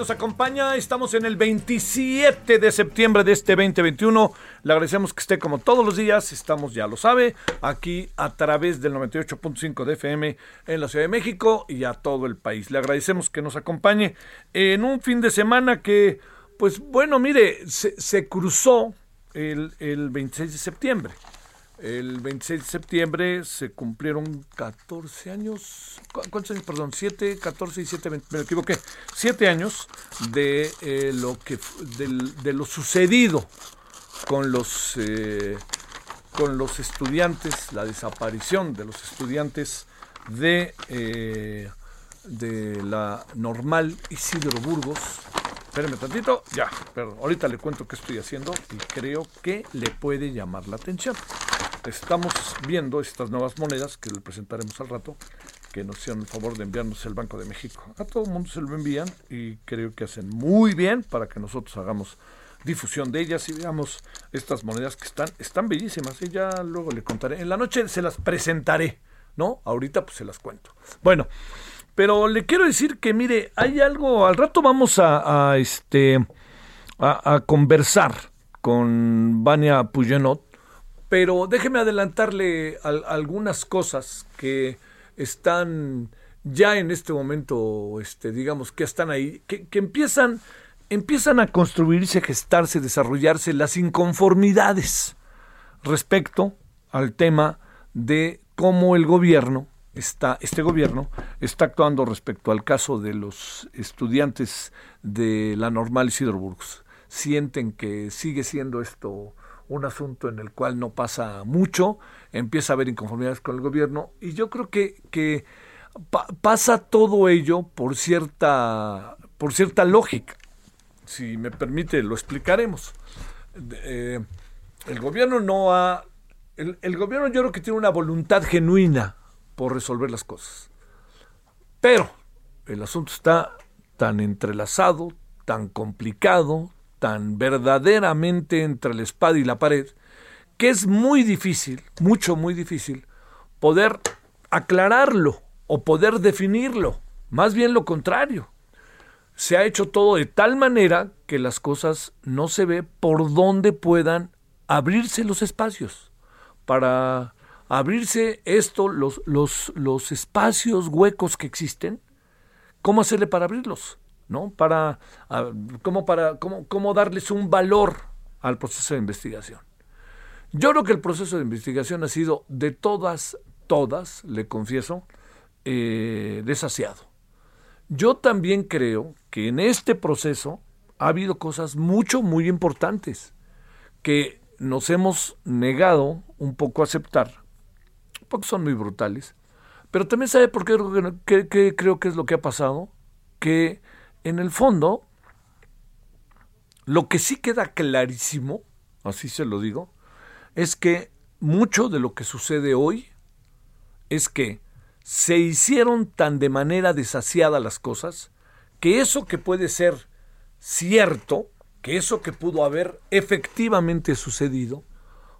Nos acompaña. Estamos en el 27 de septiembre de este 2021. Le agradecemos que esté como todos los días. Estamos, ya lo sabe, aquí a través del 98.5 de FM en la Ciudad de México y a todo el país. Le agradecemos que nos acompañe en un fin de semana que, pues bueno, mire, se, se cruzó el, el 26 de septiembre. El 26 de septiembre se cumplieron 14 años, ¿cu- ¿cuántos años? Perdón, 7, 14 y 7, me equivoqué, 7 años de, eh, lo, que, del- de lo sucedido con los, eh, con los estudiantes, la desaparición de los estudiantes de, eh, de la normal Isidro Burgos. Espérame tantito, ya, pero ahorita le cuento qué estoy haciendo y creo que le puede llamar la atención. Estamos viendo estas nuevas monedas que le presentaremos al rato, que nos hicieron el favor de enviarnos el Banco de México. A todo el mundo se lo envían y creo que hacen muy bien para que nosotros hagamos difusión de ellas y veamos estas monedas que están, están bellísimas. Y ya luego le contaré. En la noche se las presentaré, ¿no? Ahorita pues se las cuento. Bueno, pero le quiero decir que mire, hay algo, al rato vamos a, este a, a conversar con Vania Puyenot, pero déjeme adelantarle al- algunas cosas que están ya en este momento, este, digamos, que están ahí, que, empiezan, empiezan a construirse, gestarse, desarrollarse las inconformidades respecto al tema de cómo el gobierno está, este gobierno está actuando respecto al caso de los estudiantes de la normal Isidro Burgos. Sienten que sigue siendo esto un asunto en el cual no pasa mucho, empieza a haber inconformidades con el gobierno y yo creo que, que pa- pasa todo ello por cierta, por cierta lógica. Si me permite, lo explicaremos. Eh, el gobierno no ha... El gobierno yo creo que tiene una voluntad genuina por resolver las cosas. Pero el asunto está tan entrelazado, tan complicado, tan verdaderamente entre la espada y la pared, que es muy difícil, mucho, muy difícil, poder aclararlo o poder definirlo. Más bien lo contrario. Se ha hecho todo de tal manera que las cosas no se ve por dónde puedan abrirse los espacios. Para abrirse esto, los, los, los espacios huecos que existen, ¿cómo hacerle para abrirlos? ¿No? Para, ¿cómo, para cómo, ¿Cómo darles un valor al proceso de investigación? Yo creo que el proceso de investigación ha sido de todas, todas, le confieso, eh, desasiado. Yo también creo que en este proceso ha habido cosas mucho, muy importantes que nos hemos negado un poco a aceptar, porque son muy brutales. Pero también sabe por qué, creo que creo que es lo que ha pasado, que en el fondo lo que sí queda clarísimo, así se lo digo, es que mucho de lo que sucede hoy es que se hicieron tan de manera desasiada las cosas que eso que puede ser cierto, que eso que pudo haber efectivamente sucedido,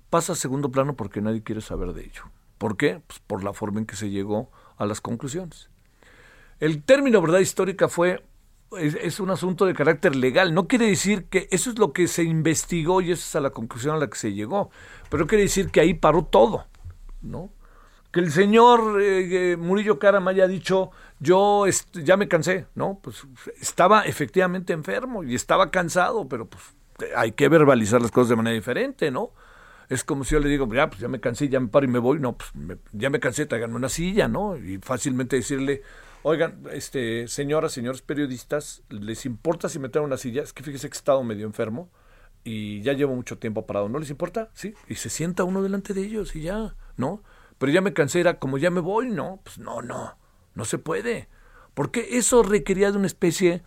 pasa a segundo plano porque nadie quiere saber de ello. ¿Por qué? Pues por la forma en que se llegó a las conclusiones. el término verdad histórica fue es, un asunto de carácter legal. No quiere decir que eso es lo que se investigó y esa es a la conclusión a la que se llegó. Pero quiere decir que ahí paró todo, ¿no? Que el señor eh, Murillo Karam haya dicho, yo ya me cansé, ¿no? Pues estaba efectivamente enfermo y estaba cansado, pero pues hay que verbalizar las cosas de manera diferente, ¿no? Es como si yo le digo, ya, pues ya me cansé, ya me paro y me voy. No, pues ya me cansé, tráiganme una silla, ¿no? Y fácilmente decirle, Oigan, este, señoras, señores periodistas, ¿les importa si me traen una silla? Es que fíjese que he estado medio enfermo y ya llevo mucho tiempo parado. ¿No les importa? Sí. Y se sienta uno delante de ellos y ya, ¿no? Pero ya me cansé, era como ya me voy, ¿no? Pues no, no, no se puede. Porque eso requería de una especie,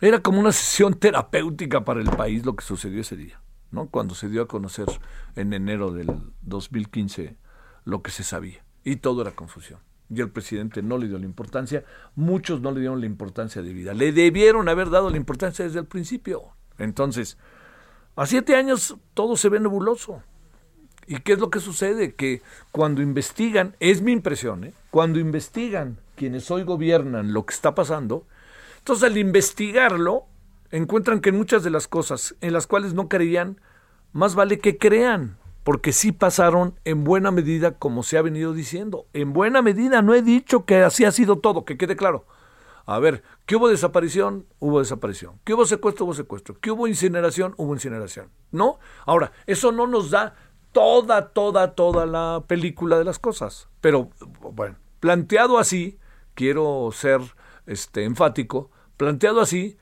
era como una sesión terapéutica para el país lo que sucedió ese día, ¿no? Cuando se dio a conocer en enero del 2015 lo que se sabía. Y todo era confusión y el presidente no le dio la importancia, muchos no le dieron la importancia de vida. Le debieron haber dado la importancia desde el principio. Entonces, a siete años todo se ve nebuloso. ¿Y qué es lo que sucede? Que cuando investigan, es mi impresión, ¿eh? cuando investigan quienes hoy gobiernan lo que está pasando, entonces al investigarlo, encuentran que muchas de las cosas en las cuales no creían, más vale que crean porque sí pasaron en buena medida como se ha venido diciendo. En buena medida, no he dicho que así ha sido todo, que quede claro. A ver, ¿qué hubo desaparición? Hubo desaparición. ¿Qué hubo secuestro? Hubo secuestro. ¿Qué hubo incineración? Hubo incineración. ¿No? Ahora, eso no nos da toda, toda, toda la película de las cosas. Pero, bueno, planteado así, quiero ser este, enfático, planteado así,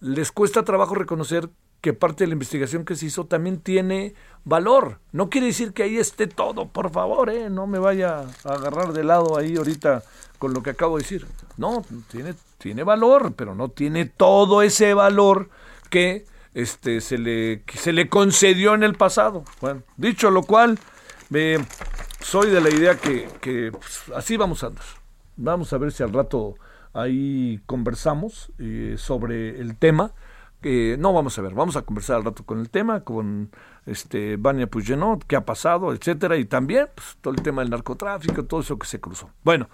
les cuesta trabajo reconocer que parte de la investigación que se hizo también tiene valor. No quiere decir que ahí esté todo, por favor, ¿eh? no me vaya a agarrar de lado ahí ahorita con lo que acabo de decir. No, tiene, tiene valor, pero no tiene todo ese valor que este, se, le, se le concedió en el pasado. Bueno, dicho lo cual, soy de la idea que, que pues, así vamos a andar. Vamos a ver si al rato ahí conversamos eh, sobre el tema no vamos a ver, vamos a conversar al rato con el tema, con este Vania Puigdenot, qué ha pasado, etcétera, y también pues, todo el tema del narcotráfico, todo eso que se cruzó. Bueno,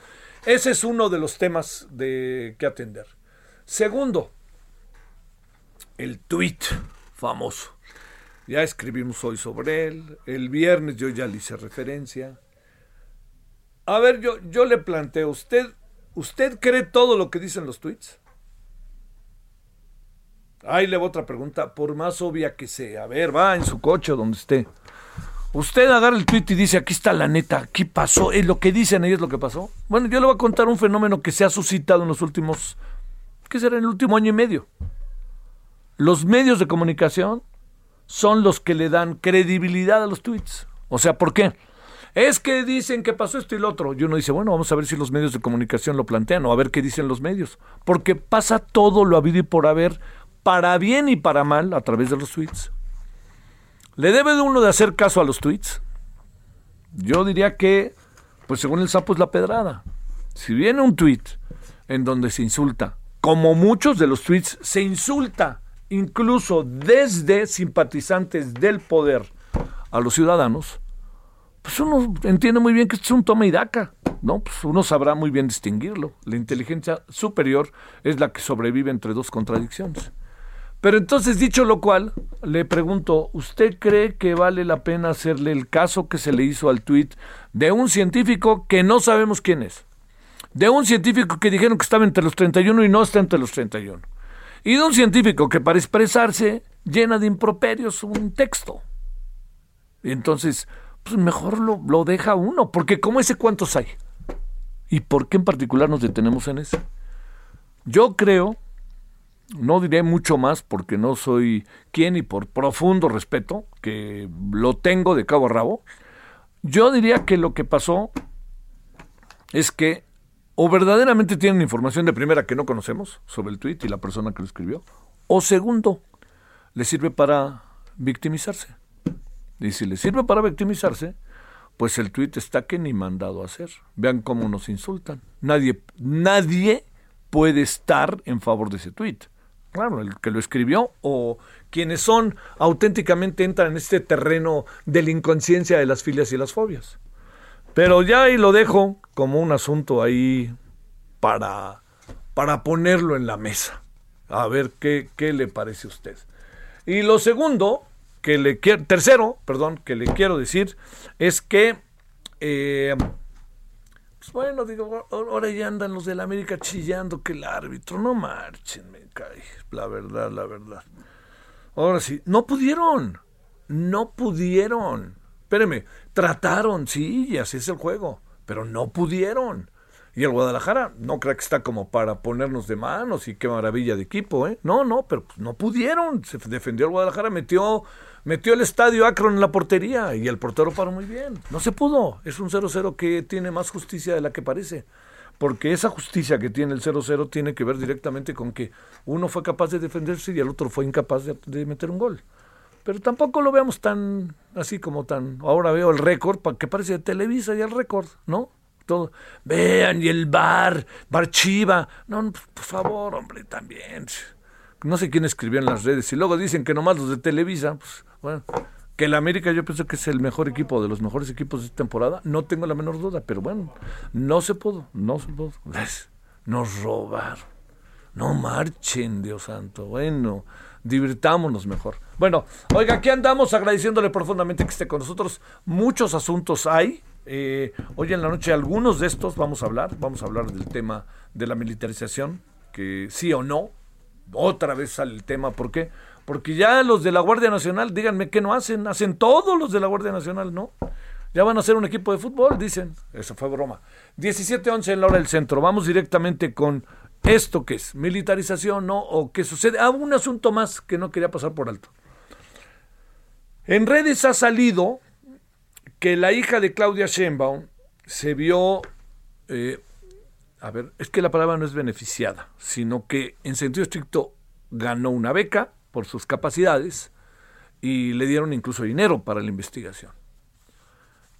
ese es uno de los temas de que atender. Segundo, el tweet famoso. Ya escribimos hoy sobre él. El viernes yo ya le hice referencia. A ver, yo, yo le planteo, ¿usted, ¿usted cree todo lo que dicen los tweets? Ahí le voy otra pregunta, por más obvia que sea. A ver, va en su coche o donde esté. Usted agarra el tweet y dice, aquí está la neta, ¿qué pasó? ¿Es lo que dicen ahí es lo que pasó? Bueno, yo le voy a contar un fenómeno que se ha suscitado en los últimos, ¿qué será? En el último año y medio. Los medios de comunicación son los que le dan credibilidad a los tweets. O sea, ¿por qué? Es que dicen que pasó esto y lo otro. Y uno dice, bueno, vamos a ver si los medios de comunicación lo plantean o a ver qué dicen los medios. Porque pasa todo lo habido y por haber para bien y para mal a través de los tweets. ¿Le debe de uno de hacer caso a los tweets? Yo diría que, pues según el sapo es la pedrada. Si viene un tweet en donde se insulta, como muchos de los tweets se insulta, incluso desde simpatizantes del poder a los ciudadanos, pues uno entiende muy bien que esto es un toma y daca, ¿no? Pues uno sabrá muy bien distinguirlo. La inteligencia superior es la que sobrevive entre dos contradicciones. Pero entonces, dicho lo cual, le pregunto, ¿usted cree que vale la pena hacerle el caso que se le hizo al tuit de un científico que no sabemos quién es? De un científico que dijeron que estaba entre los 31 y no está entre los 31. Y de un científico que para expresarse llena de improperios un texto. Entonces, pues mejor lo, lo deja uno, porque como ese cuántos hay. ¿Y por qué en particular nos detenemos en eso? Yo creo no diré mucho más porque no soy quien y por profundo respeto, que lo tengo de cabo a rabo, yo diría que lo que pasó es que o verdaderamente tienen información de primera que no conocemos sobre el tweet y la persona que lo escribió, o segundo, le sirve para victimizarse. Y si le sirve para victimizarse, pues el tweet está que ni mandado a hacer. Vean cómo nos insultan. Nadie, nadie puede estar en favor de ese tweet claro, el que lo escribió o quienes son auténticamente entran en este terreno de la inconsciencia de las filias y las fobias. Pero ya ahí lo dejo como un asunto ahí para para ponerlo en la mesa. A ver qué, qué le parece a usted. Y lo segundo, que le quiero, tercero, perdón, que le quiero decir, es que, eh, pues bueno, digo, ahora ya andan los de la América chillando que el árbitro, no marchen, me cae, la verdad, la verdad. Ahora sí, no pudieron, no pudieron. Espéreme, trataron, sí, y así es el juego, pero no pudieron. Y el Guadalajara no creo que está como para ponernos de manos y qué maravilla de equipo, ¿eh? No, no, pero pues no pudieron. Se defendió el Guadalajara, metió, metió el estadio Akron en la portería y el portero paró muy bien. No se pudo. Es un 0-0 que tiene más justicia de la que parece. Porque esa justicia que tiene el 0-0 tiene que ver directamente con que uno fue capaz de defenderse y el otro fue incapaz de, de meter un gol. Pero tampoco lo veamos tan así como tan. Ahora veo el récord, que parece de Televisa y el récord, ¿no? Vean, y el bar, bar chiva. No, por favor, hombre, también. No sé quién escribió en las redes. Y luego dicen que nomás los de Televisa, pues, bueno, que el América yo pienso que es el mejor equipo, de los mejores equipos de esta temporada. No tengo la menor duda, pero bueno, no se pudo, no se pudo. Nos robaron. No marchen, Dios santo. Bueno, divirtámonos mejor. Bueno, oiga, aquí andamos agradeciéndole profundamente que esté con nosotros. Muchos asuntos hay. Eh, hoy en la noche algunos de estos vamos a hablar, vamos a hablar del tema de la militarización, que sí o no, otra vez sale el tema, ¿por qué? Porque ya los de la Guardia Nacional, díganme qué no hacen, hacen todos los de la Guardia Nacional, ¿no? Ya van a ser un equipo de fútbol, dicen. Eso fue broma. 17-11 en la hora del centro. Vamos directamente con esto que es militarización, ¿no? O qué sucede. Ah, un asunto más que no quería pasar por alto. En redes ha salido que la hija de Claudia Sheinbaum se vio, eh, a ver, es que la palabra no es beneficiada, sino que en sentido estricto ganó una beca por sus capacidades y le dieron incluso dinero para la investigación.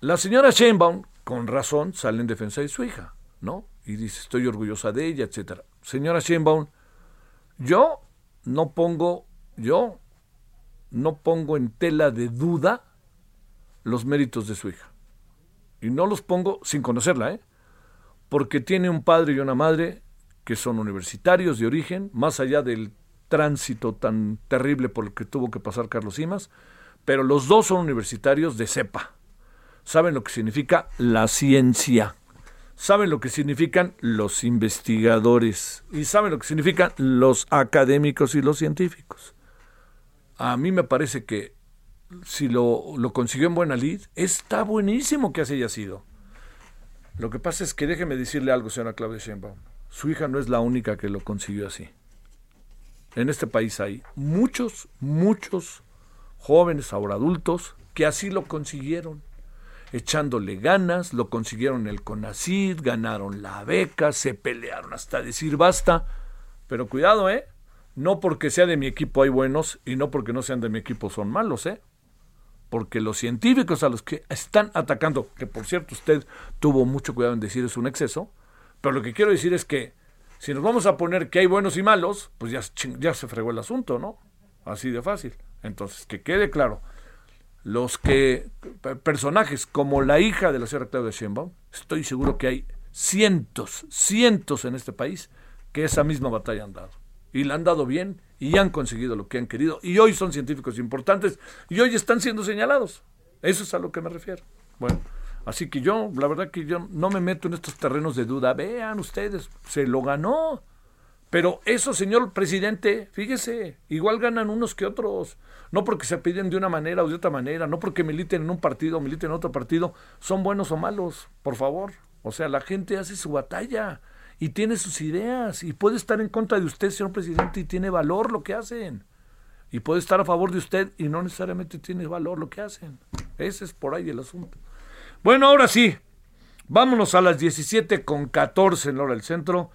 La señora Sheinbaum, con razón, sale en defensa de su hija, ¿no? Y dice, estoy orgullosa de ella, etcétera. Señora Sheinbaum, yo no pongo, yo no pongo en tela de duda los méritos de su hija. Y no los pongo sin conocerla, ¿eh? Porque tiene un padre y una madre que son universitarios de origen, más allá del tránsito tan terrible por el que tuvo que pasar Carlos Simas, pero los dos son universitarios de cepa. Saben lo que significa la ciencia, saben lo que significan los investigadores y saben lo que significan los académicos y los científicos. A mí me parece que si lo, consiguió en buena lid, está buenísimo que así haya sido. Lo que pasa es que déjeme decirle algo, señora Claudia Sheinbaum. Su hija no es la única que lo consiguió así. En este país hay muchos, muchos jóvenes, ahora adultos, que así lo consiguieron. Echándole ganas, lo consiguieron el CONACID, ganaron la beca, se pelearon hasta decir basta. Pero cuidado, ¿eh? No porque sea de mi equipo hay buenos y no porque no sean de mi equipo son malos, ¿eh? Porque los científicos a los que están atacando, que por cierto usted tuvo mucho cuidado en decir es un exceso, pero lo que quiero decir es que si nos vamos a poner que hay buenos y malos, pues ya, se fregó el asunto, ¿no? Así de fácil. Entonces, que quede claro, los que, personajes como la hija de la señora Claudia Sheinbaum, estoy seguro que hay cientos, cientos en este país que esa misma batalla han dado. Y la han dado bien y han conseguido lo que han querido y hoy son científicos importantes y hoy están siendo señalados. Eso es a lo que me refiero. Bueno, así que yo, la verdad que yo no me meto en estos terrenos de duda. Vean ustedes, se lo ganó. Pero eso, señor presidente, fíjese, igual ganan unos que otros. No porque se piden de una manera o de otra manera, no porque militen en un partido o militen en otro partido, son buenos o malos, por favor. O sea, la gente hace su batalla y tiene sus ideas y puede estar en contra de usted, señor presidente, y tiene valor lo que hacen. Y puede estar a favor de usted y no necesariamente tiene valor lo que hacen. Ese es por ahí el asunto. Bueno, ahora sí, vámonos a las 17 con 14 en la hora del centro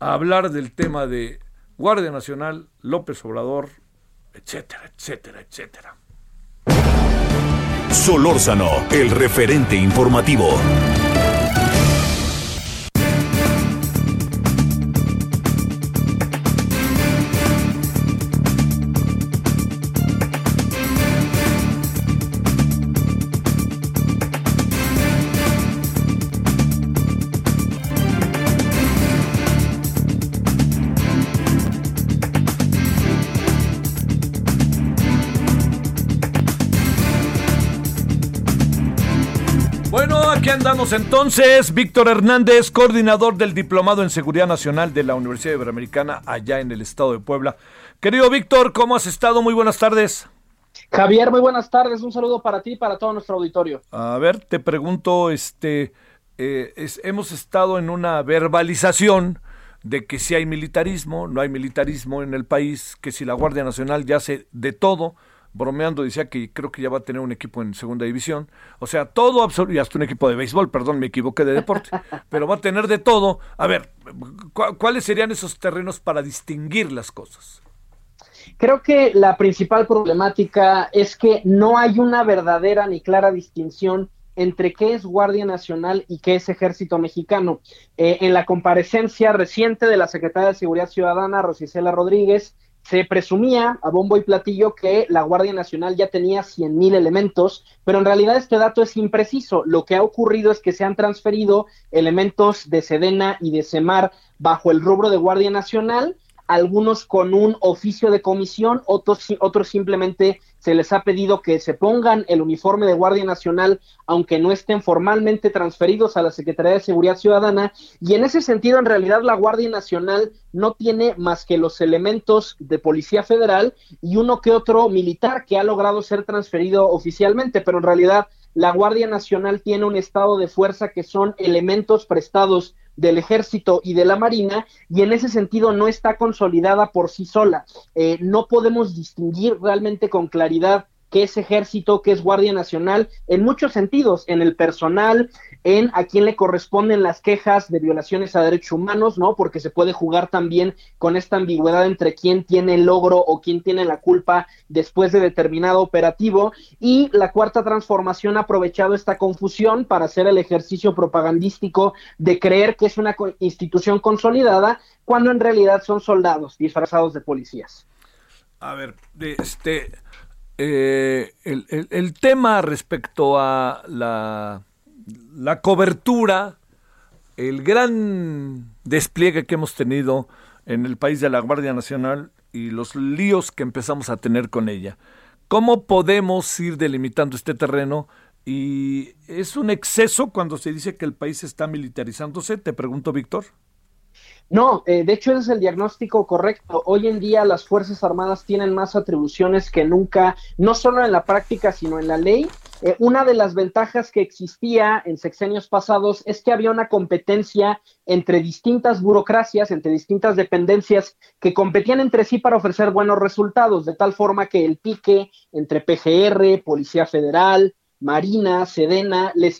a hablar del tema de Guardia Nacional, López Obrador, etcétera, etcétera, etcétera. Solórzano, el referente informativo. Entonces. Víctor Hernández, coordinador del Diplomado en Seguridad Nacional de la Universidad Iberoamericana, allá en el estado de Puebla. Querido Víctor, ¿cómo has estado? Muy buenas tardes. Javier, muy buenas tardes. Un saludo para ti y para todo nuestro auditorio. A ver, te pregunto, este, eh, hemos estado en una verbalización de que si hay militarismo, no hay militarismo en el país, que si la Guardia Nacional ya hace de todo, bromeando decía que creo que ya va a tener un equipo en segunda división, o sea, todo absoluto, y hasta un equipo de béisbol, perdón, me equivoqué de deporte, pero va a tener de todo. A ver, ¿cuáles serían esos terrenos para distinguir las cosas? Creo que la principal problemática es que no hay una verdadera ni clara distinción entre qué es Guardia Nacional y qué es Ejército Mexicano. Eh, en la comparecencia reciente de la Secretaria de Seguridad Ciudadana, Rosicela Rodríguez, se presumía a bombo y platillo que la Guardia Nacional ya tenía 100.000 elementos, pero en realidad este dato es impreciso. Lo que ha ocurrido es que se han transferido elementos de Sedena y de Semar bajo el rubro de Guardia Nacional algunos con un oficio de comisión, otros, otros simplemente se les ha pedido que se pongan el uniforme de Guardia Nacional, aunque no estén formalmente transferidos a la Secretaría de Seguridad Ciudadana. Y en ese sentido, en realidad, la Guardia Nacional no tiene más que los elementos de Policía Federal y uno que otro militar que ha logrado ser transferido oficialmente, pero en realidad la Guardia Nacional tiene un estado de fuerza que son elementos prestados del ejército y de la marina y en ese sentido no está consolidada por sí sola. Eh, no podemos distinguir realmente con claridad qué es ejército, qué es Guardia Nacional, en muchos sentidos, en el personal, en a quién le corresponden las quejas de violaciones a derechos humanos, ¿no? Porque se puede jugar también con esta ambigüedad entre quién tiene el logro o quién tiene la culpa después de determinado operativo. Y la cuarta transformación ha aprovechado esta confusión para hacer el ejercicio propagandístico de creer que es una institución consolidada, cuando en realidad son soldados disfrazados de policías. A ver, este eh, el, tema respecto a la, la cobertura, el gran despliegue que hemos tenido en el país de la Guardia Nacional y los líos que empezamos a tener con ella. ¿Cómo podemos ir delimitando este terreno? Y es un exceso cuando se dice que el país está militarizándose, te pregunto, Víctor. No, eh, de hecho ese es el diagnóstico correcto. Hoy en día las Fuerzas Armadas tienen más atribuciones que nunca, no solo en la práctica, sino en la ley. Eh, una de las ventajas que existía en sexenios pasados es que había una competencia entre distintas burocracias, entre distintas dependencias que competían entre sí para ofrecer buenos resultados, de tal forma que el pique entre PGR, Policía Federal, Marina, Sedena, les,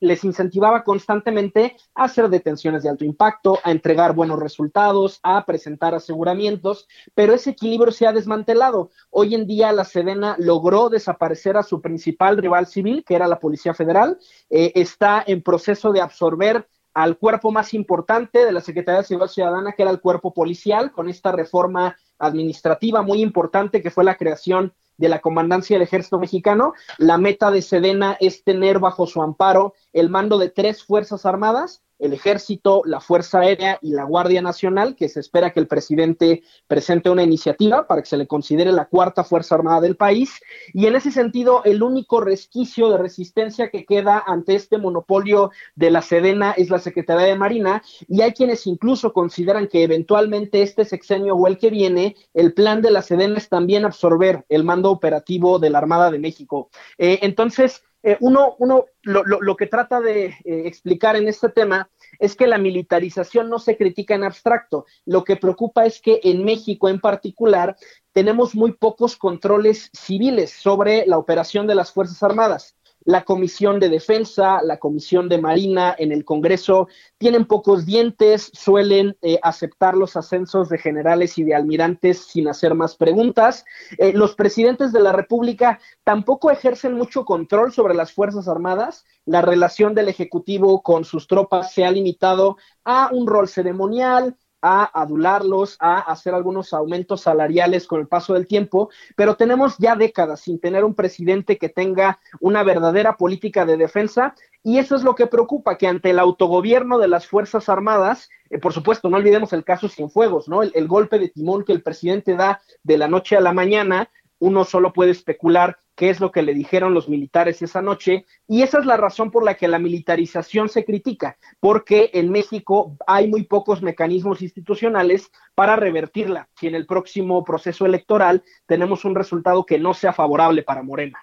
les incentivaba constantemente a hacer detenciones de alto impacto, a entregar buenos resultados, a presentar aseguramientos, pero ese equilibrio se ha desmantelado. Hoy en día la Sedena logró desaparecer a su principal rival civil, que era la Policía Federal, eh, está en proceso de absorber al cuerpo más importante de la Secretaría de Seguridad Ciudadana, que era el cuerpo policial, con esta reforma administrativa muy importante que fue la creación de la Comandancia del Ejército Mexicano. La meta de Sedena es tener bajo su amparo el mando de tres Fuerzas Armadas el Ejército, la Fuerza Aérea y la Guardia Nacional, que se espera que el presidente presente una iniciativa para que se le considere la cuarta Fuerza Armada del país. Y en ese sentido, el único resquicio de resistencia que queda ante este monopolio de la Sedena es la Secretaría de Marina. Y hay quienes incluso consideran que eventualmente este sexenio o el que viene, el plan de la Sedena es también absorber el mando operativo de la Armada de México. Eh, entonces, eh, uno, uno lo, lo, que trata de eh, explicar en este tema es que la militarización no se critica en abstracto. Lo que preocupa es que en México en particular tenemos muy pocos controles civiles sobre la operación de las Fuerzas Armadas la Comisión de Defensa, la Comisión de Marina en el Congreso tienen pocos dientes, suelen eh, aceptar los ascensos de generales y de almirantes sin hacer más preguntas. Eh, los presidentes de la República tampoco ejercen mucho control sobre las Fuerzas Armadas. La relación del Ejecutivo con sus tropas se ha limitado a un rol ceremonial, a adularlos, a hacer algunos aumentos salariales con el paso del tiempo, pero tenemos ya décadas sin tener un presidente que tenga una verdadera política de defensa y eso es lo que preocupa, que ante el autogobierno de las Fuerzas Armadas, eh, por supuesto, no olvidemos el caso Cienfuegos, ¿no? El, el golpe de timón que el presidente da de la noche a la mañana, uno solo puede especular qué es lo que le dijeron los militares esa noche, y esa es la razón por la que la militarización se critica, porque en México hay muy pocos mecanismos institucionales para revertirla, si en el próximo proceso electoral tenemos un resultado que no sea favorable para Morena.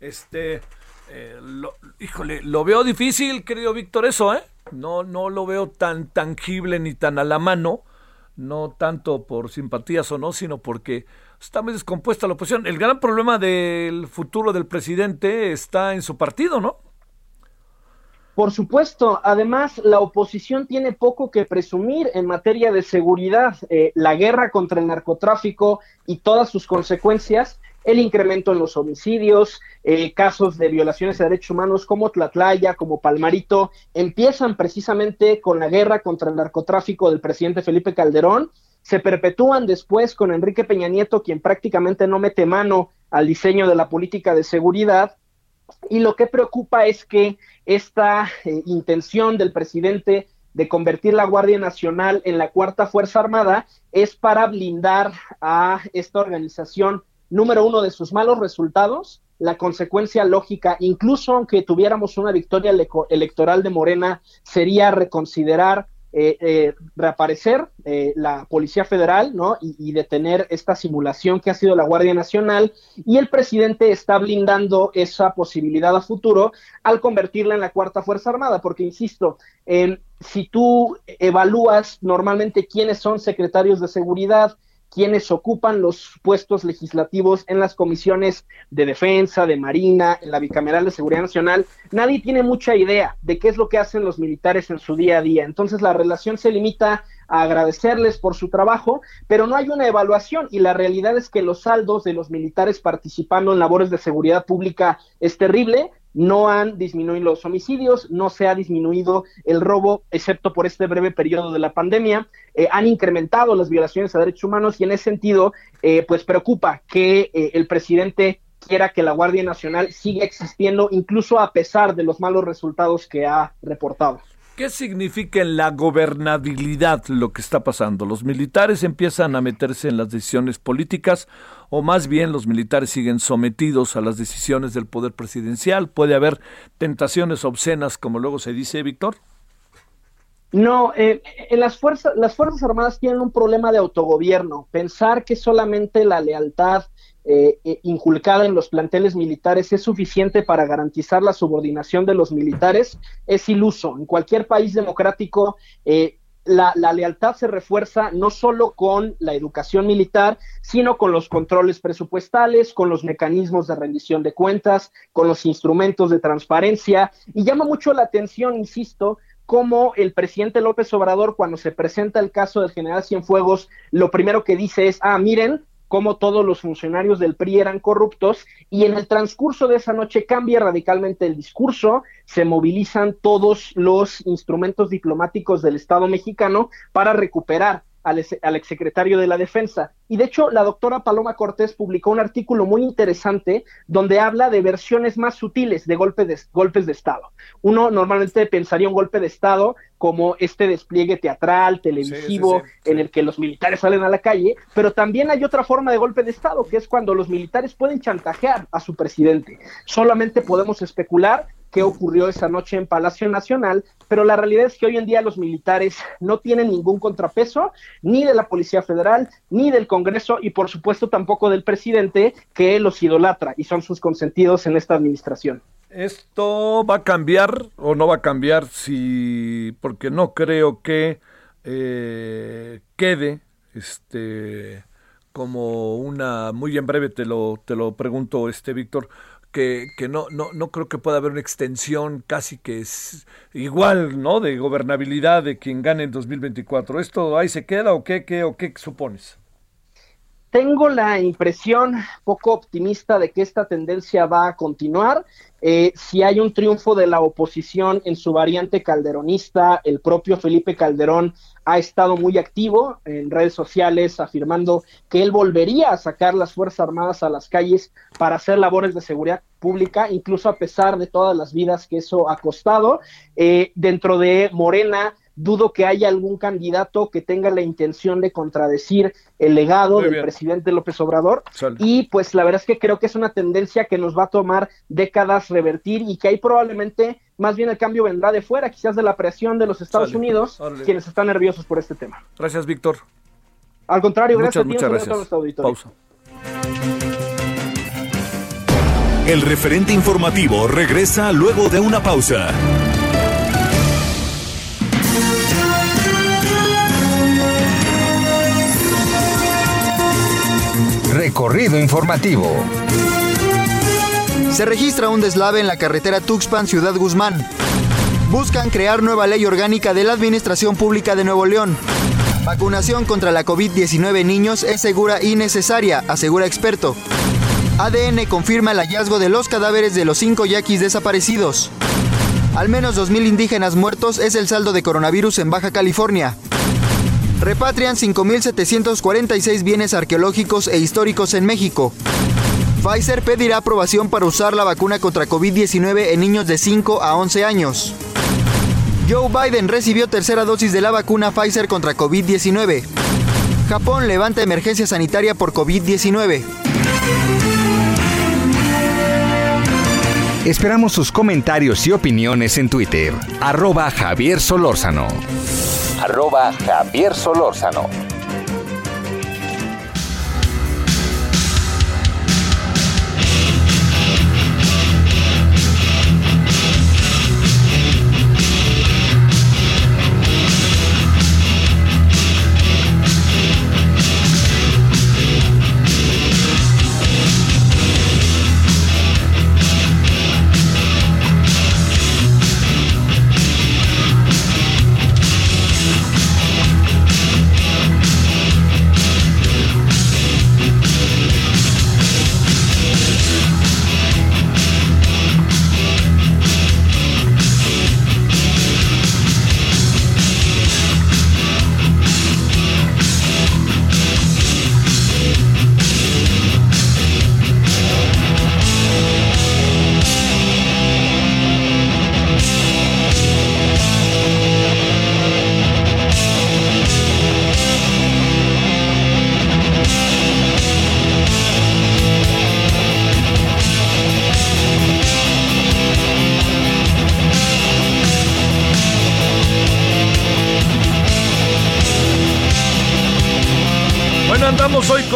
Este, eh, híjole, lo veo difícil, querido Víctor, eso, ¿eh? No, no lo veo tan tangible ni tan a la mano, no tanto por simpatías o no, sino porque está muy descompuesta la oposición. El gran problema del futuro del presidente está en su partido, ¿no? Por supuesto, además la oposición tiene poco que presumir en materia de seguridad. Eh, la guerra contra el narcotráfico y todas sus consecuencias, el incremento en los homicidios, eh, casos de violaciones de derechos humanos como Tlatlaya, como Palmarito, empiezan precisamente con la guerra contra el narcotráfico del presidente Felipe Calderón se perpetúan después con Enrique Peña Nieto, quien prácticamente no mete mano al diseño de la política de seguridad. Y lo que preocupa es que esta eh, intención del presidente de convertir la Guardia Nacional en la cuarta Fuerza Armada es para blindar a esta organización, número uno, de sus malos resultados, la consecuencia lógica, incluso aunque tuviéramos una victoria electoral de Morena, sería reconsiderar eh, eh, reaparecer eh, la Policía Federal ¿no? Y, detener esta simulación que ha sido la Guardia Nacional y el presidente está blindando esa posibilidad a futuro al convertirla en la cuarta Fuerza Armada, porque insisto, si tú evalúas normalmente quiénes son secretarios de seguridad, quienes ocupan los puestos legislativos en las comisiones de defensa, de marina, en la bicameral de seguridad nacional, nadie tiene mucha idea de qué es lo que hacen los militares en su día a día. Entonces la relación se limita a agradecerles por su trabajo, pero no hay una evaluación y la realidad es que los saldos de los militares participando en labores de seguridad pública es terrible no han disminuido los homicidios, no se ha disminuido el robo, excepto por este breve periodo de la pandemia, eh, han incrementado las violaciones a derechos humanos y en ese sentido, eh, pues preocupa que eh, el presidente quiera que la Guardia Nacional siga existiendo, incluso a pesar de los malos resultados que ha reportado. ¿Qué significa en la gobernabilidad lo que está pasando? ¿Los militares empiezan a meterse en las decisiones políticas o más bien los militares siguen sometidos a las decisiones del poder presidencial? ¿Puede haber tentaciones obscenas, como luego se dice, Víctor? No, eh, en las fuerzas, las fuerzas armadas tienen un problema de autogobierno. Pensar que solamente la lealtad eh, eh, inculcada en los planteles militares es suficiente para garantizar la subordinación de los militares es iluso. En cualquier país democrático, eh, la, lealtad se refuerza no solo con la educación militar, sino con los controles presupuestales, con los mecanismos de rendición de cuentas, con los instrumentos de transparencia. Y llama mucho la atención, insisto, cómo el presidente López Obrador, cuando se presenta el caso del general Cienfuegos, lo primero que dice es, ah, miren, cómo todos los funcionarios del PRI eran corruptos y en el transcurso de esa noche cambia radicalmente el discurso, se movilizan todos los instrumentos diplomáticos del Estado mexicano para recuperar al, al exsecretario de la Defensa. Y de hecho, la doctora Paloma Cortés publicó un artículo muy interesante donde habla de versiones más sutiles de, de golpes de Estado. Uno normalmente pensaría un golpe de Estado como este despliegue teatral, televisivo, en el que los militares salen a la calle, pero también hay otra forma de golpe de Estado, que es cuando los militares pueden chantajear a su presidente. Solamente podemos especular qué ocurrió esa noche en Palacio Nacional, pero la realidad es que hoy en día los militares no tienen ningún contrapeso, ni de la Policía Federal, ni del Congreso, y por supuesto tampoco del presidente, que los idolatra y son sus consentidos en esta administración. ¿Esto va a cambiar o no va a cambiar? Si, porque no creo que eh, quede este como una muy en breve te lo te lo pregunto este Víctor que, no, no, no creo que pueda haber una extensión casi que es igual, ¿no? De gobernabilidad de quien gane en 2024. ¿Esto ahí se queda o qué, qué, o qué supones? Tengo la impresión poco optimista de que esta tendencia va a continuar. Eh, si hay un triunfo de la oposición en su variante calderonista, el propio Felipe Calderón ha estado muy activo en redes sociales afirmando que él volvería a sacar las Fuerzas Armadas a las calles para hacer labores de seguridad pública, incluso a pesar de todas las vidas que eso ha costado. Eh, dentro de Morena dudo que haya algún candidato que tenga la intención de contradecir el legado del presidente López Obrador. Y pues la verdad es que creo que es una tendencia que nos va a tomar décadas revertir y que ahí probablemente más bien el cambio vendrá de fuera, quizás de la presión de los Estados Unidos, quienes están nerviosos por este tema. Gracias, Víctor. Al contrario, gracias muchas, a ti. Muchas gracias. Pausa. El referente informativo regresa luego de una pausa. Recorrido informativo. Se registra un deslave en la carretera Tuxpan Ciudad Guzmán. Buscan crear nueva ley orgánica de la Administración Pública de Nuevo León. Vacunación contra la COVID-19 en niños es segura y necesaria, asegura experto. ADN confirma el hallazgo de los cadáveres de los cinco yaquis desaparecidos. Al menos 2.000 indígenas muertos es el saldo de coronavirus en Baja California. Repatrian 5.746 bienes arqueológicos e históricos en México. Pfizer pedirá aprobación para usar la vacuna contra COVID-19 en niños de 5 a 11 años. Joe Biden recibió tercera dosis de la vacuna Pfizer contra COVID-19. Japón levanta emergencia sanitaria por COVID-19. Esperamos sus comentarios y opiniones en Twitter. Javier Solórzano. Arroba Javier Solórzano.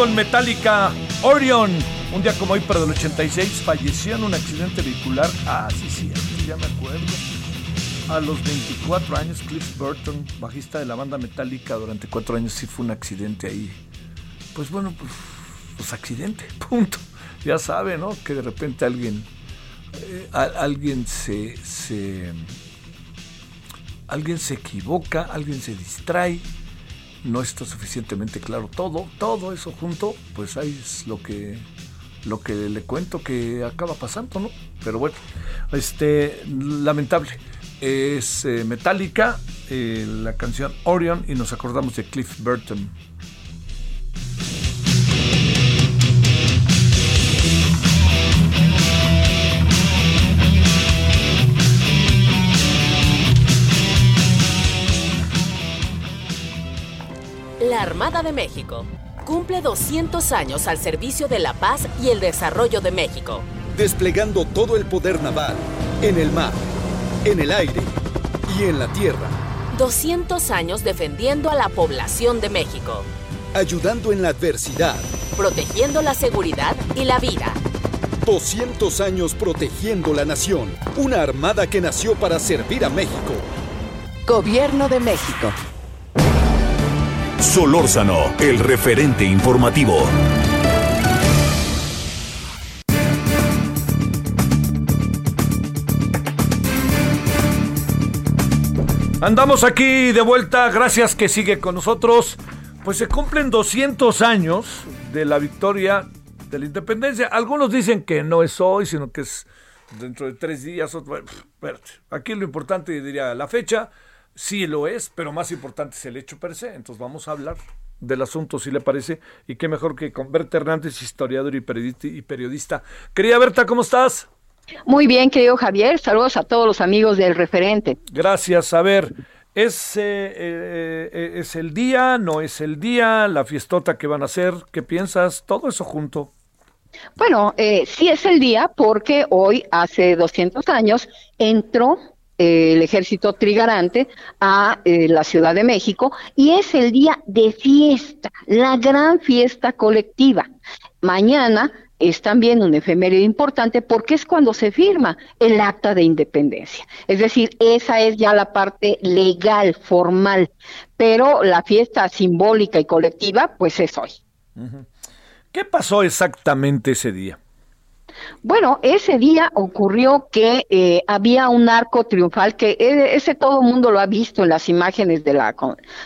Metallica Orion. Un día como hoy, pero del 86, falleció en un accidente vehicular. Ah, sí, sí, ya me acuerdo. A los 24 años, Cliff Burton, bajista de la banda Metallica, durante cuatro años sí fue un accidente ahí. Pues bueno, pues, pues accidente, punto. Ya sabe, ¿no? Que de repente alguien, eh, alguien se, se, alguien se equivoca, alguien se distrae no está suficientemente claro todo, todo eso junto, pues ahí es lo que lo que le cuento que acaba pasando, ¿no? Pero bueno, este lamentable. Es eh, Metallica, eh, la canción Orion y nos acordamos de Cliff Burton. La Armada de México cumple 200 años al servicio de la paz y el desarrollo de México. Desplegando todo el poder naval, en el mar, en el aire y en la tierra. 200 años defendiendo a la población de México. Ayudando en la adversidad. Protegiendo la seguridad y la vida. 200 años protegiendo la nación. Una armada que nació para servir a México. Gobierno de México. Solórzano, el referente informativo. Andamos aquí de vuelta, gracias que sigue con nosotros. Pues se cumplen 200 años de la victoria de la independencia. Algunos dicen que no es hoy, sino que es dentro de tres días. Aquí lo importante, diría, la fecha sí lo es, pero más importante es el hecho per se. Entonces vamos a hablar del asunto, si le parece, y qué mejor que con Berta Hernández, historiador y periodista. Querida Berta, ¿cómo estás? Muy bien, querido Javier, saludos a todos los amigos del referente. Gracias, a ver, ¿Es, eh, eh, eh, ¿Es el día? ¿No es el día? ¿La fiestota que van a hacer? ¿Qué piensas? Todo eso junto. Bueno, eh, sí es el día porque hoy, hace 200 años, entró eh, el ejército trigarante a eh, la Ciudad de México y es el día de fiesta, la gran fiesta colectiva. Mañana es también un efeméride importante porque es cuando se firma el acta de independencia. Es decir, esa es ya la parte legal, formal, pero la fiesta simbólica y colectiva, pues es hoy. ¿Qué pasó exactamente ese día? Bueno, ese día ocurrió que eh, había un arco triunfal que eh, ese todo mundo lo ha visto en las imágenes de la,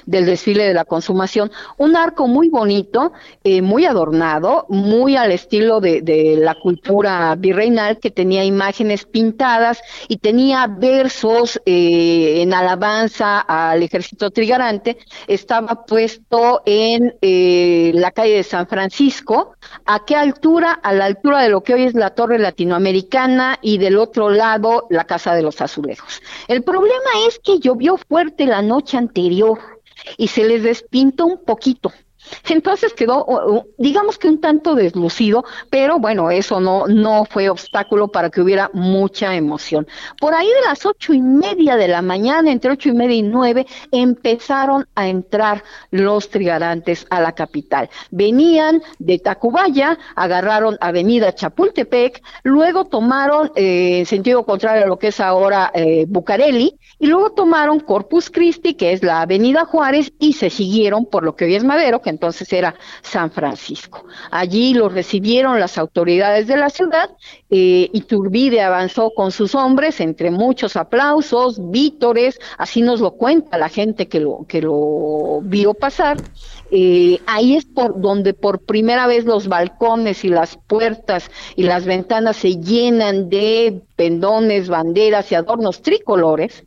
del desfile de la consumación, un arco muy bonito, eh, muy adornado, muy al estilo de, la cultura virreinal que tenía imágenes pintadas y tenía versos en alabanza al ejército trigarante, estaba puesto en la calle de San Francisco, ¿a qué altura? A la altura de lo que hoy es la Torre Latinoamericana y del otro lado la Casa de los Azulejos. El problema es que llovió fuerte la noche anterior y se les despintó un poquito. Entonces quedó, digamos que un tanto deslucido, pero bueno, eso no, no fue obstáculo para que hubiera mucha emoción. Por ahí de las ocho y media de la mañana, entre ocho y media y nueve, empezaron a entrar los trigarantes a la capital. Venían de Tacubaya, agarraron Avenida Chapultepec, luego tomaron eh, en sentido contrario a lo que es ahora eh, Bucareli, y luego tomaron Corpus Christi, que es la Avenida Juárez, y se siguieron por lo que hoy es Madero, que entonces era San Francisco. Allí lo recibieron las autoridades de la ciudad, eh, Iturbide avanzó con sus hombres, entre muchos aplausos, vítores, así nos lo cuenta la gente que lo, que lo vio pasar. Eh, ahí es por donde por primera vez los balcones y las puertas y las ventanas se llenan de pendones, banderas y adornos tricolores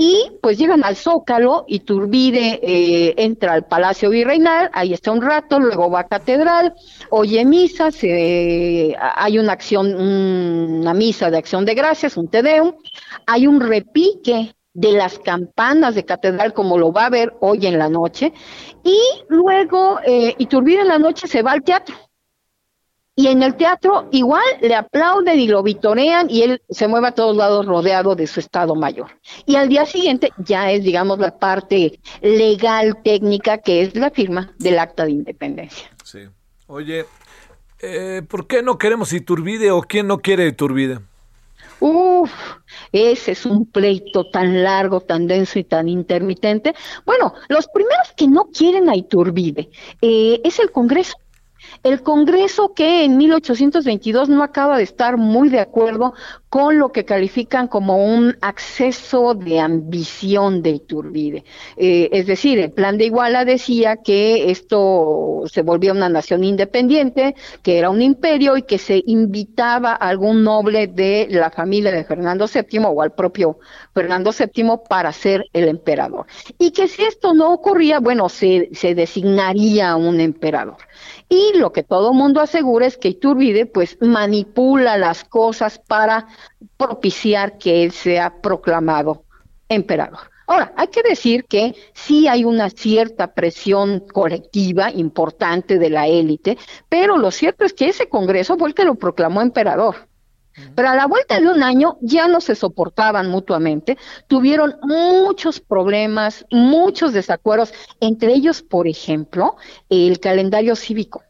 y pues llegan al Zócalo y Turbide eh, entra al Palacio Virreinal, ahí está un rato, luego va a Catedral, oye misa, se, hay una acción, una misa de acción de gracias, un Tedeum, hay un repique de las campanas de Catedral como lo va a ver hoy en la noche, y luego eh, Iturbide en la noche se va al teatro y en el teatro igual le aplauden y lo vitorean y él se mueve a todos lados rodeado de su estado mayor. Y al día siguiente ya es, digamos, la parte legal, técnica, que es la firma del acta de independencia. Sí. Oye, eh, ¿por qué no queremos Iturbide o quién no quiere Iturbide? Uf, ese es un pleito tan largo, tan denso y tan intermitente. Bueno, los primeros que no quieren a Iturbide eh, es el Congreso. El Congreso que en 1822 no acaba de estar muy de acuerdo con lo que califican como un acceso de ambición de Iturbide. Eh, es decir, el plan de Iguala decía que esto se volvía una nación independiente, que era un imperio y que se invitaba a algún noble de la familia de Fernando VII o al propio Fernando VII para ser el emperador. Y que si esto no ocurría, bueno, se, se designaría un emperador. Y lo que todo mundo asegura es que Iturbide pues manipula las cosas para propiciar que él sea proclamado emperador. Ahora, hay que decir que sí hay una cierta presión colectiva importante de la élite, pero lo cierto es que ese Congreso fue el que lo proclamó emperador. Pero a la vuelta de un año ya no se soportaban mutuamente, tuvieron muchos problemas, muchos desacuerdos, entre ellos, por ejemplo, el calendario cívico.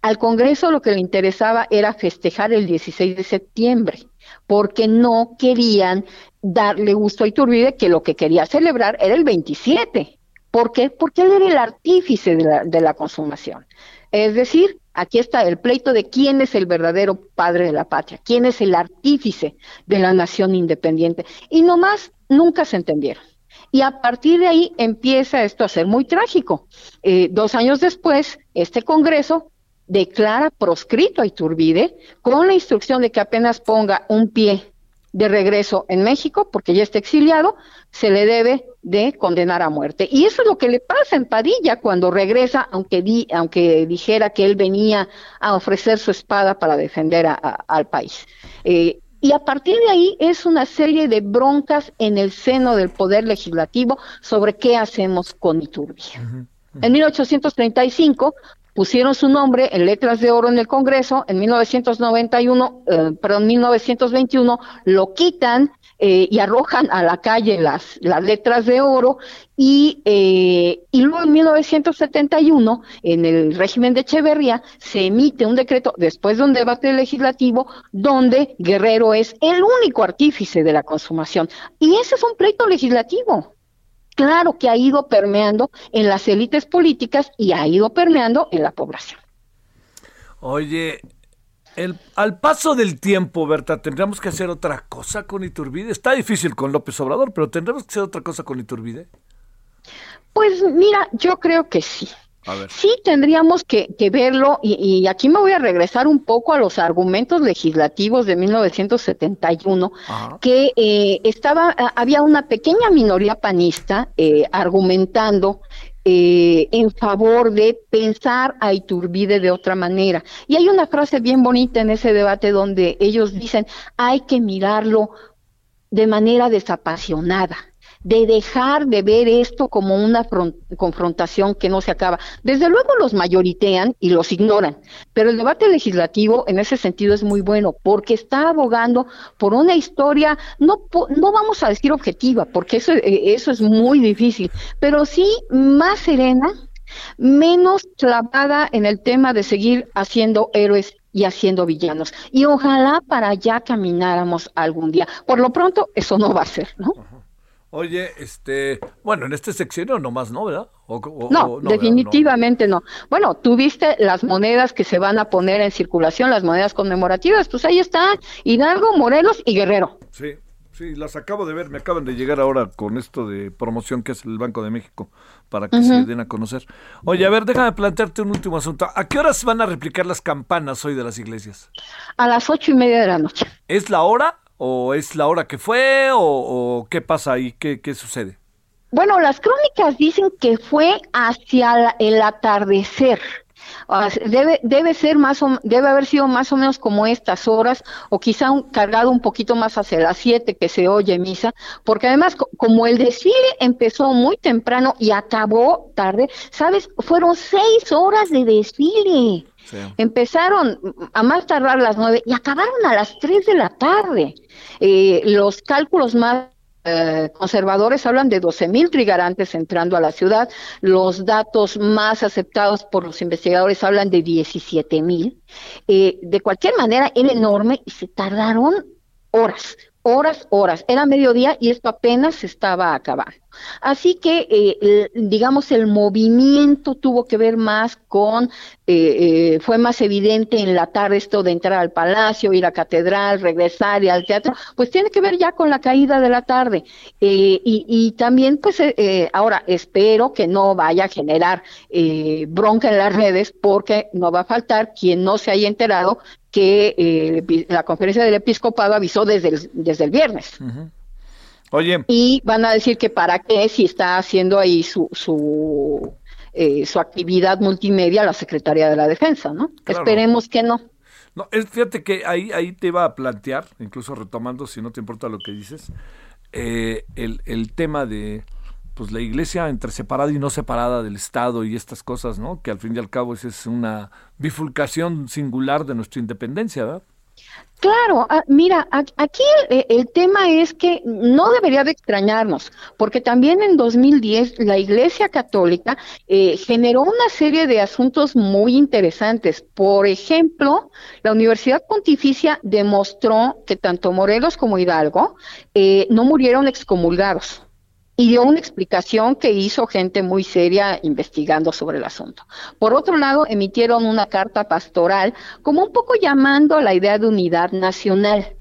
Al Congreso lo que le interesaba era festejar el 16 de septiembre porque no querían darle gusto a Iturbide, que lo que quería celebrar era el 27. ¿Por qué? Porque él era el artífice de la, de la consumación. Es decir, aquí está el pleito de quién es el verdadero padre de la patria, quién es el artífice de la nación independiente. Y nomás nunca se entendieron. Y a partir de ahí empieza esto a ser muy trágico. Eh, dos años después, este Congreso declara proscrito a Iturbide con la instrucción de que apenas ponga un pie de regreso en México, porque ya está exiliado, se le debe de condenar a muerte. Y eso es lo que le pasa en Padilla cuando regresa, aunque, di, aunque dijera que él venía a ofrecer su espada para defender a, a, al país. Eh, Y a partir de ahí es una serie de broncas en el seno del Poder Legislativo sobre qué hacemos con Iturbide. En 1835 pusieron su nombre en letras de oro en el Congreso, en 1991, eh, perdón, 1921 lo quitan eh, y arrojan a la calle las, las letras de oro y, eh, y luego en 1971, en el régimen de Echeverría, se emite un decreto después de un debate legislativo donde Guerrero es el único artífice de la consumación. Y ese es un pleito legislativo claro que ha ido permeando en las élites políticas y ha ido permeando en la población. Oye, el, al paso del tiempo, Berta, ¿tendríamos que hacer otra cosa con Iturbide? Está difícil con López Obrador, pero ¿tendremos que hacer otra cosa con Iturbide? Pues mira, yo creo que sí. Sí, tendríamos que, verlo, y, aquí me voy a regresar un poco a los argumentos legislativos de 1971, que eh, estaba, había una pequeña minoría panista eh, argumentando eh, en favor de pensar a Iturbide de otra manera. Y hay una frase bien bonita en ese debate donde ellos dicen, hay que mirarlo de manera desapasionada de dejar de ver esto como una confrontación que no se acaba. Desde luego los mayoritean y los ignoran, pero el debate legislativo en ese sentido es muy bueno porque está abogando por una historia, no, no vamos a decir objetiva, porque eso, eh, eso es muy difícil, pero sí más serena, menos clavada en el tema de seguir haciendo héroes y haciendo villanos. Y ojalá para allá camináramos algún día. Por lo pronto, eso no va a ser, ¿no? Oye, este, bueno, en este sexenio nomás no, ¿verdad? no, definitivamente no. Bueno, tú viste las monedas que se van a poner en circulación, las monedas conmemorativas, pues ahí están, Hidalgo, Morelos y Guerrero. Sí, sí, las acabo de ver, me acaban de llegar ahora con esto de promoción que es el Banco de México, para que se den a conocer. Oye, a ver, déjame plantearte un último asunto. ¿A qué horas van a replicar las campanas hoy de las iglesias? A las ocho y media de la noche. ¿Es la hora o es la hora que fue o, qué pasa ahí, qué, sucede. Bueno, las crónicas dicen que fue hacia el atardecer. Debe, debe ser más o, debe haber sido más o menos como estas horas o quizá un, cargado un poquito más hacia las siete que se oye misa, porque además como el desfile empezó muy temprano y acabó tarde, sabes, fueron seis horas de desfile. Empezaron a más tardar las nueve y acabaron a las tres de la tarde. Eh, los cálculos más eh, conservadores hablan de 12 mil trigarantes entrando a la ciudad. Los datos más aceptados por los investigadores hablan de 17 mil. Eh, de cualquier manera, era enorme y se tardaron horas, horas, horas. Era mediodía y esto apenas se estaba acabando. Así que, eh, digamos, el movimiento tuvo que ver más con, eh, eh, fue más evidente en la tarde esto de entrar al palacio, ir a catedral, regresar y al teatro, pues tiene que ver ya con la caída de la tarde. y, también, pues, ahora espero que no vaya a generar bronca en las redes porque no va a faltar quien no se haya enterado que la conferencia del episcopado avisó desde el, desde el viernes. Oye. Y van a decir que para qué si está haciendo ahí su, su, eh, su actividad multimedia la Secretaría de la Defensa, ¿no? Esperemos que no. No, fíjate que ahí, ahí te iba a plantear, incluso retomando, si no te importa lo que dices, eh, el, el tema de pues la iglesia entre separada y no separada del Estado y estas cosas, ¿no? Que al fin y al cabo es, es una bifurcación singular de nuestra independencia, ¿verdad? Claro, ah, mira, aquí el, tema es que no debería de extrañarnos, porque también en 2010 la Iglesia Católica eh, generó una serie de asuntos muy interesantes. Por ejemplo, la Universidad Pontificia demostró que tanto Morelos como Hidalgo eh, no murieron excomulgados y dio una explicación que hizo gente muy seria investigando sobre el asunto. Por otro lado, emitieron una carta pastoral como un poco llamando a la idea de unidad nacional.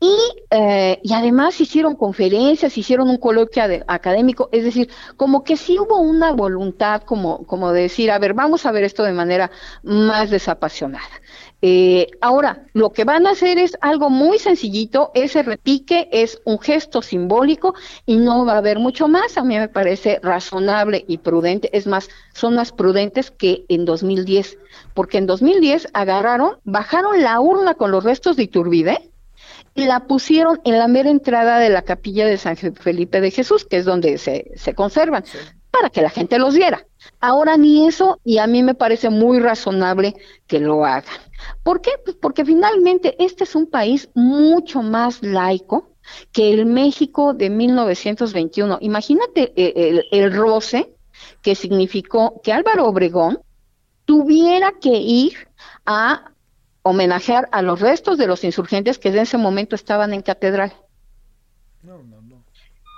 Y, eh, y además hicieron conferencias, hicieron un coloquio académico, es decir, como que sí hubo una voluntad como, como de decir, a ver, vamos a ver esto de manera más desapasionada. Eh, ahora, lo que van a hacer es algo muy sencillito, ese repique es un gesto simbólico y no va a haber mucho más, a mí me parece razonable y prudente, es más, son más prudentes que en 2010, porque en 2010 agarraron, bajaron la urna con los restos de Iturbide, y la pusieron en la mera entrada de la capilla de San Felipe de Jesús, que es donde se, se conservan, para que la gente los viera. Ahora ni eso, y a mí me parece muy razonable que lo hagan. ¿Por qué? Pues porque finalmente este es un país mucho más laico que el México de 1921. Imagínate eh, el roce que significó que Álvaro Obregón tuviera que ir a homenajear a los restos de los insurgentes que en ese momento estaban en catedral.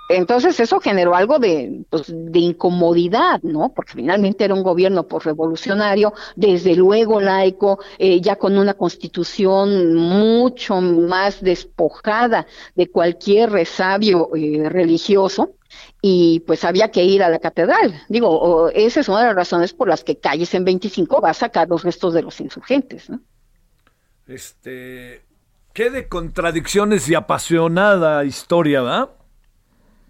Entonces eso generó algo de, pues, de incomodidad, ¿no? Porque finalmente era un gobierno por revolucionario, desde luego laico, eh, ya con una constitución mucho más despojada de cualquier resabio eh, religioso, y pues había que ir a la catedral. Digo, esa es una de las razones por las que Calles en 25 va a sacar los restos de los insurgentes, ¿no? Este, qué de contradicciones y apasionada historia, ¿verdad?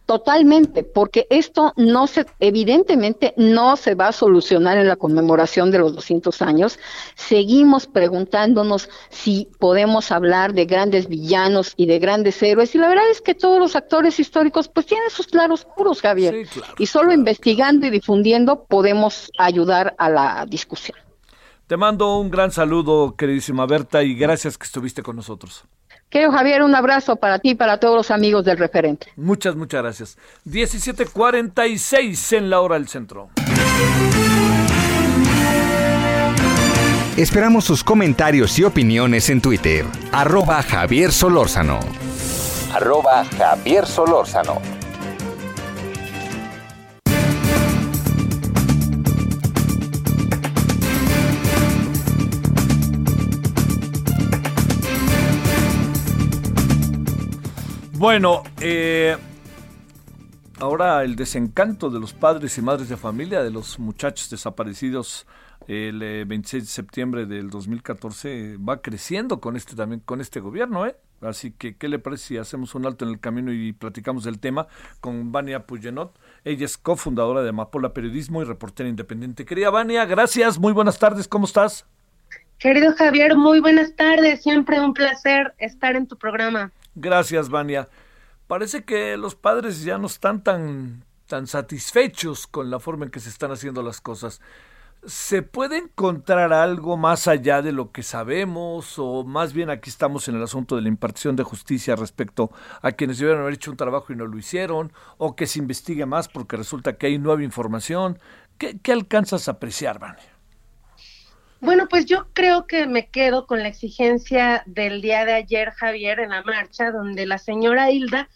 Totalmente, porque esto no se, evidentemente no se va a solucionar en la conmemoración de los 200 años. Seguimos preguntándonos si podemos hablar de grandes villanos y de grandes héroes, y la verdad es que todos los actores históricos pues tienen sus claros puros, Javier, y solo investigando y difundiendo podemos ayudar a la discusión. Te mando un gran saludo, queridísima Berta, y gracias que estuviste con nosotros. Querido Javier, un abrazo para ti y para todos los amigos del referente. Muchas, muchas gracias. 17:46 en la hora del centro. Esperamos sus comentarios y opiniones en Twitter. Arroba Javier Solórzano. Arroba Javier Solórzano. Bueno, eh, ahora el desencanto de los padres y madres de familia de los muchachos desaparecidos el 26 eh, de septiembre del 2014 va creciendo con este también con este gobierno, ¿eh? Así que, ¿qué le parece si hacemos un alto en el camino y platicamos del tema con Vania Puyenot? Ella es cofundadora de Amapola Periodismo y reportera independiente. Querida Vania, gracias, muy buenas tardes, ¿cómo estás? Querido Javier, muy buenas tardes, siempre un placer estar en tu programa. Gracias, Vania. Parece que los padres ya no están tan, tan satisfechos con la forma en que se están haciendo las cosas. ¿Se puede encontrar algo más allá de lo que sabemos o más bien aquí estamos en el asunto de la impartición de justicia respecto a quienes debieron haber hecho un trabajo y no lo hicieron o que se investigue más porque resulta que hay nueva información? ¿Qué, qué alcanzas a apreciar, Vania? Bueno, pues yo creo que me quedo con la exigencia del día de ayer, Javier, en la marcha, donde la señora Hilda,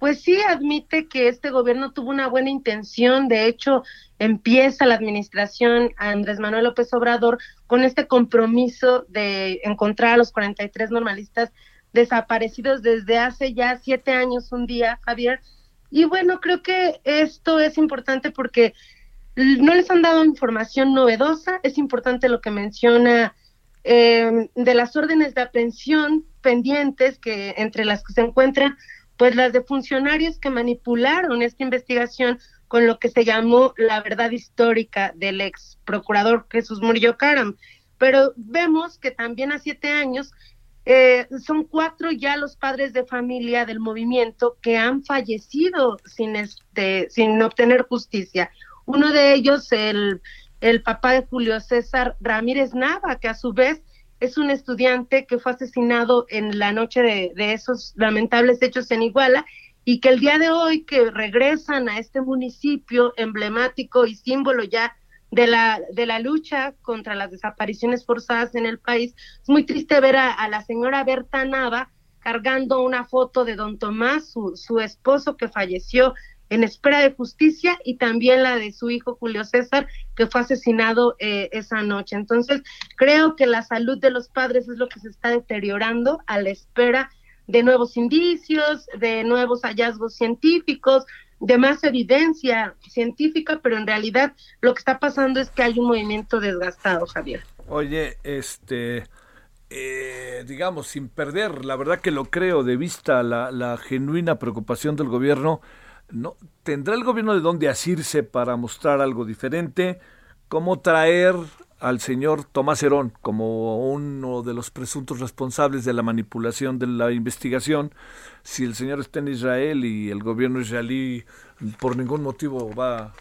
pues sí admite que este gobierno tuvo una buena intención. De hecho, empieza la administración Andrés Manuel López Obrador con este compromiso de encontrar a los 43 normalistas desaparecidos desde hace ya siete años un día, Javier. Y bueno, creo que esto es importante porque no les han dado información novedosa, es importante lo que menciona eh, de las órdenes de aprehensión pendientes, que entre las que se encuentran, pues las de funcionarios que manipularon esta investigación con lo que se llamó la verdad histórica del ex procurador Jesús Murillo Caram. Pero vemos que también a siete años eh, son cuatro ya los padres de familia del movimiento que han fallecido sin, este, sin obtener justicia. Uno de ellos, el, el papá de Julio César Ramírez Nava, que a su vez es un estudiante que fue asesinado en la noche de, esos lamentables hechos en Iguala y que el día de hoy que regresan a este municipio emblemático y símbolo ya de la, de la lucha contra las desapariciones forzadas en el país, es muy triste ver a, la señora Berta Nava cargando una foto de don Tomás, su, su esposo que falleció en espera de justicia y también la de su hijo Julio César, que fue asesinado eh, esa noche. Entonces, creo que la salud de los padres es lo que se está deteriorando a la espera de nuevos indicios, de nuevos hallazgos científicos, de más evidencia científica, pero en realidad lo que está pasando es que hay un movimiento desgastado, Javier. Oye, este, eh, digamos, sin perder, la verdad que lo creo, de vista la, la genuina preocupación del gobierno, ¿no? ¿Tendrá el gobierno de dónde asirse para mostrar algo diferente? ¿Cómo traer al señor Tomás Herón como uno de los presuntos responsables de la manipulación de la investigación, si el señor está en Israel y el gobierno israelí por ningún motivo va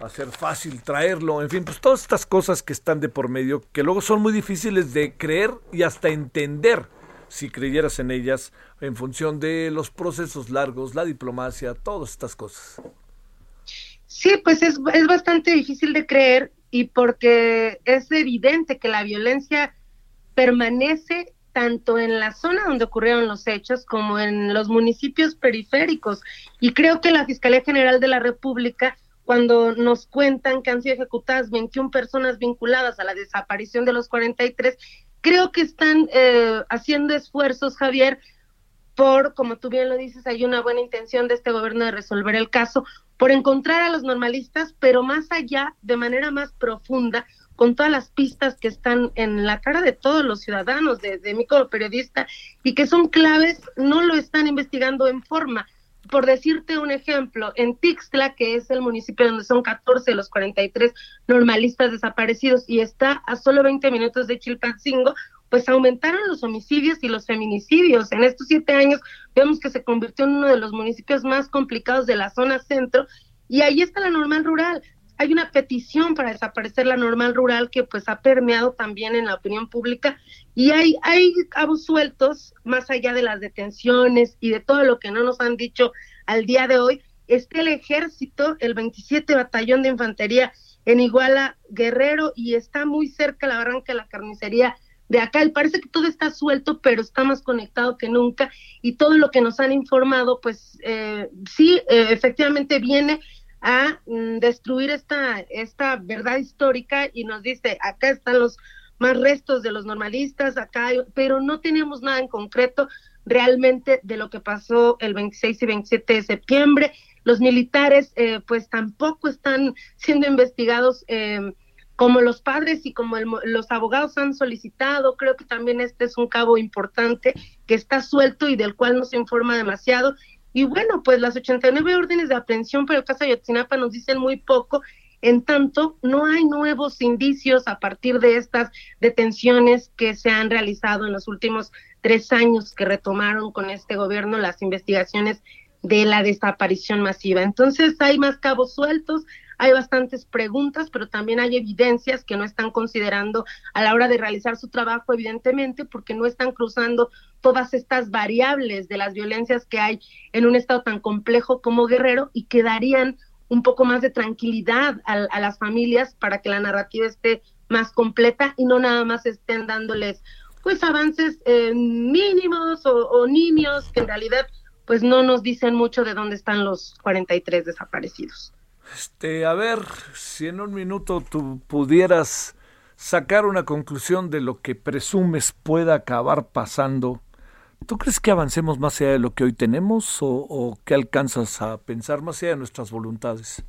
a ser fácil traerlo, en fin, pues todas estas cosas que están de por medio, que luego son muy difíciles de creer y hasta entender si creyeras en ellas en función de los procesos largos, la diplomacia, todas estas cosas. Sí, pues es, es bastante difícil de creer y porque es evidente que la violencia permanece tanto en la zona donde ocurrieron los hechos como en los municipios periféricos. Y creo que la Fiscalía General de la República, cuando nos cuentan que han sido ejecutadas 21 personas vinculadas a la desaparición de los 43, creo que están eh, haciendo esfuerzos, Javier, por, como tú bien lo dices, hay una buena intención de este gobierno de resolver el caso, por encontrar a los normalistas, pero más allá, de manera más profunda, con todas las pistas que están en la cara de todos los ciudadanos, de, de mí como periodista, y que son claves, no lo están investigando en forma. Por decirte un ejemplo, en Tixtla, que es el municipio donde son 14 de los 43 normalistas desaparecidos y está a solo 20 minutos de Chilpancingo, pues aumentaron los homicidios y los feminicidios. En estos siete años vemos que se convirtió en uno de los municipios más complicados de la zona centro y ahí está la normal rural. Hay una petición para desaparecer la normal rural que pues ha permeado también en la opinión pública y hay, hay cabos sueltos más allá de las detenciones y de todo lo que no nos han dicho al día de hoy. Está el ejército, el 27 Batallón de Infantería en Iguala Guerrero y está muy cerca la barranca de la carnicería de acá. Parece que todo está suelto, pero está más conectado que nunca y todo lo que nos han informado, pues eh, sí, eh, efectivamente viene a mm, destruir esta, esta verdad histórica y nos dice, acá están los más restos de los normalistas, acá, pero no tenemos nada en concreto realmente de lo que pasó el 26 y 27 de septiembre. Los militares, eh, pues tampoco están siendo investigados. Eh, como los padres y como los abogados han solicitado, creo que también este es un cabo importante que está suelto y del cual no se informa demasiado. Y bueno, pues las 89 órdenes de aprehensión por el de Yotzinapa nos dicen muy poco, en tanto no hay nuevos indicios a partir de estas detenciones que se han realizado en los últimos tres años que retomaron con este gobierno las investigaciones de la desaparición masiva. Entonces hay más cabos sueltos, hay bastantes preguntas, pero también hay evidencias que no están considerando a la hora de realizar su trabajo, evidentemente, porque no están cruzando todas estas variables de las violencias que hay en un estado tan complejo como Guerrero y que darían un poco más de tranquilidad a, las familias para que la narrativa esté más completa y no nada más estén dándoles pues avances eh, mínimos o, o nimios que en realidad pues no nos dicen mucho de dónde están los 43 desaparecidos. Este, a ver, si en un minuto tú pudieras sacar una conclusión de lo que presumes pueda acabar pasando, ¿tú crees que avancemos más allá de lo que hoy tenemos o, o qué alcanzas a pensar más allá de nuestras voluntades?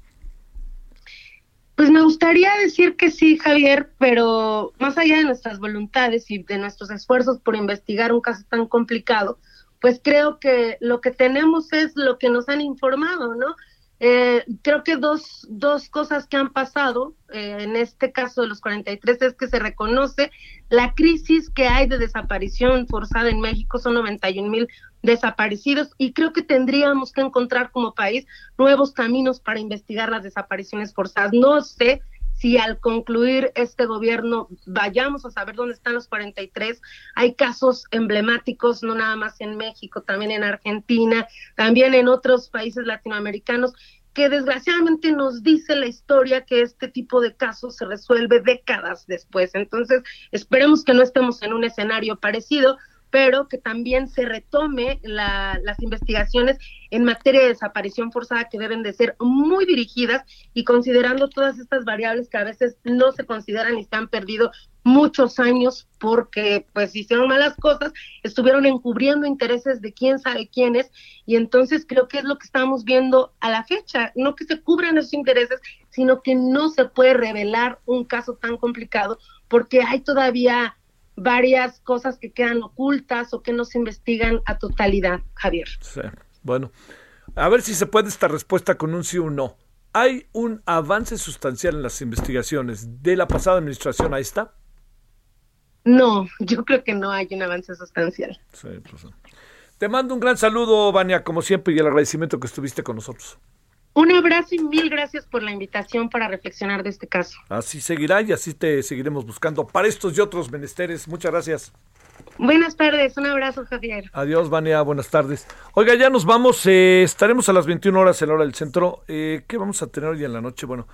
Pues me gustaría decir que sí, Javier, pero más allá de nuestras voluntades y de nuestros esfuerzos por investigar un caso tan complicado, pues creo que lo que tenemos es lo que nos han informado, ¿no? Eh, creo que dos, dos cosas que han pasado eh, en este caso de los 43 es que se reconoce la crisis que hay de desaparición forzada en México, son 91 mil desaparecidos y creo que tendríamos que encontrar como país nuevos caminos para investigar las desapariciones forzadas. No sé si al concluir este gobierno vayamos a saber dónde están los 43. Hay casos emblemáticos, no nada más en México, también en Argentina, también en otros países latinoamericanos, que desgraciadamente nos dice la historia que este tipo de casos se resuelve décadas después. Entonces, esperemos que no estemos en un escenario parecido, pero que también se retome las investigaciones en materia de desaparición forzada que deben de ser muy dirigidas y considerando todas estas variables que a veces no se consideran y se han perdido muchos años porque pues hicieron malas cosas, estuvieron encubriendo intereses de quién sabe quiénes y entonces creo que es lo que estamos viendo a la fecha, no que se cubran esos intereses, sino que no se puede revelar un caso tan complicado porque hay todavía varias cosas que quedan ocultas o que no se investigan a totalidad, Javier. Sí, bueno, a ver si se puede esta respuesta con un sí o un no. ¿hay un avance sustancial en las investigaciones de la pasada administración a esta? No, yo creo que no hay un avance sustancial. Sí, pues, te mando un gran saludo, Vania, como siempre, y el agradecimiento que estuviste con nosotros. Un abrazo y mil gracias por la invitación para reflexionar de este caso. Así seguirá y así te seguiremos buscando para estos y otros menesteres. Muchas gracias. Buenas tardes, un abrazo Javier. Adiós Vania, buenas tardes. Oiga, ya nos vamos, eh, estaremos a las 21 horas en la hora del centro. Eh, ¿Qué vamos a tener hoy en la noche? Bueno,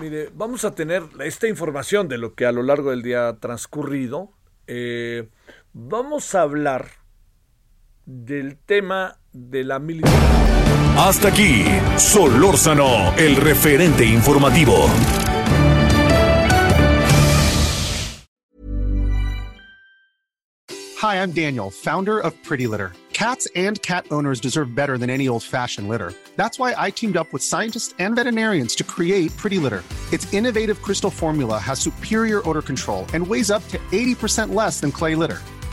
mire, vamos a tener esta información de lo que a lo largo del día ha transcurrido. Eh, vamos a hablar del tema de la militar. Hasta aquí, Solórzano, el referente informativo. Hi, I'm Daniel, founder of Pretty Litter. Cats and cat owners deserve better than any old-fashioned litter. That's why I teamed up with scientists and veterinarians to create Pretty Litter. Its innovative crystal formula has superior odor control and weighs up to 80% less than clay litter.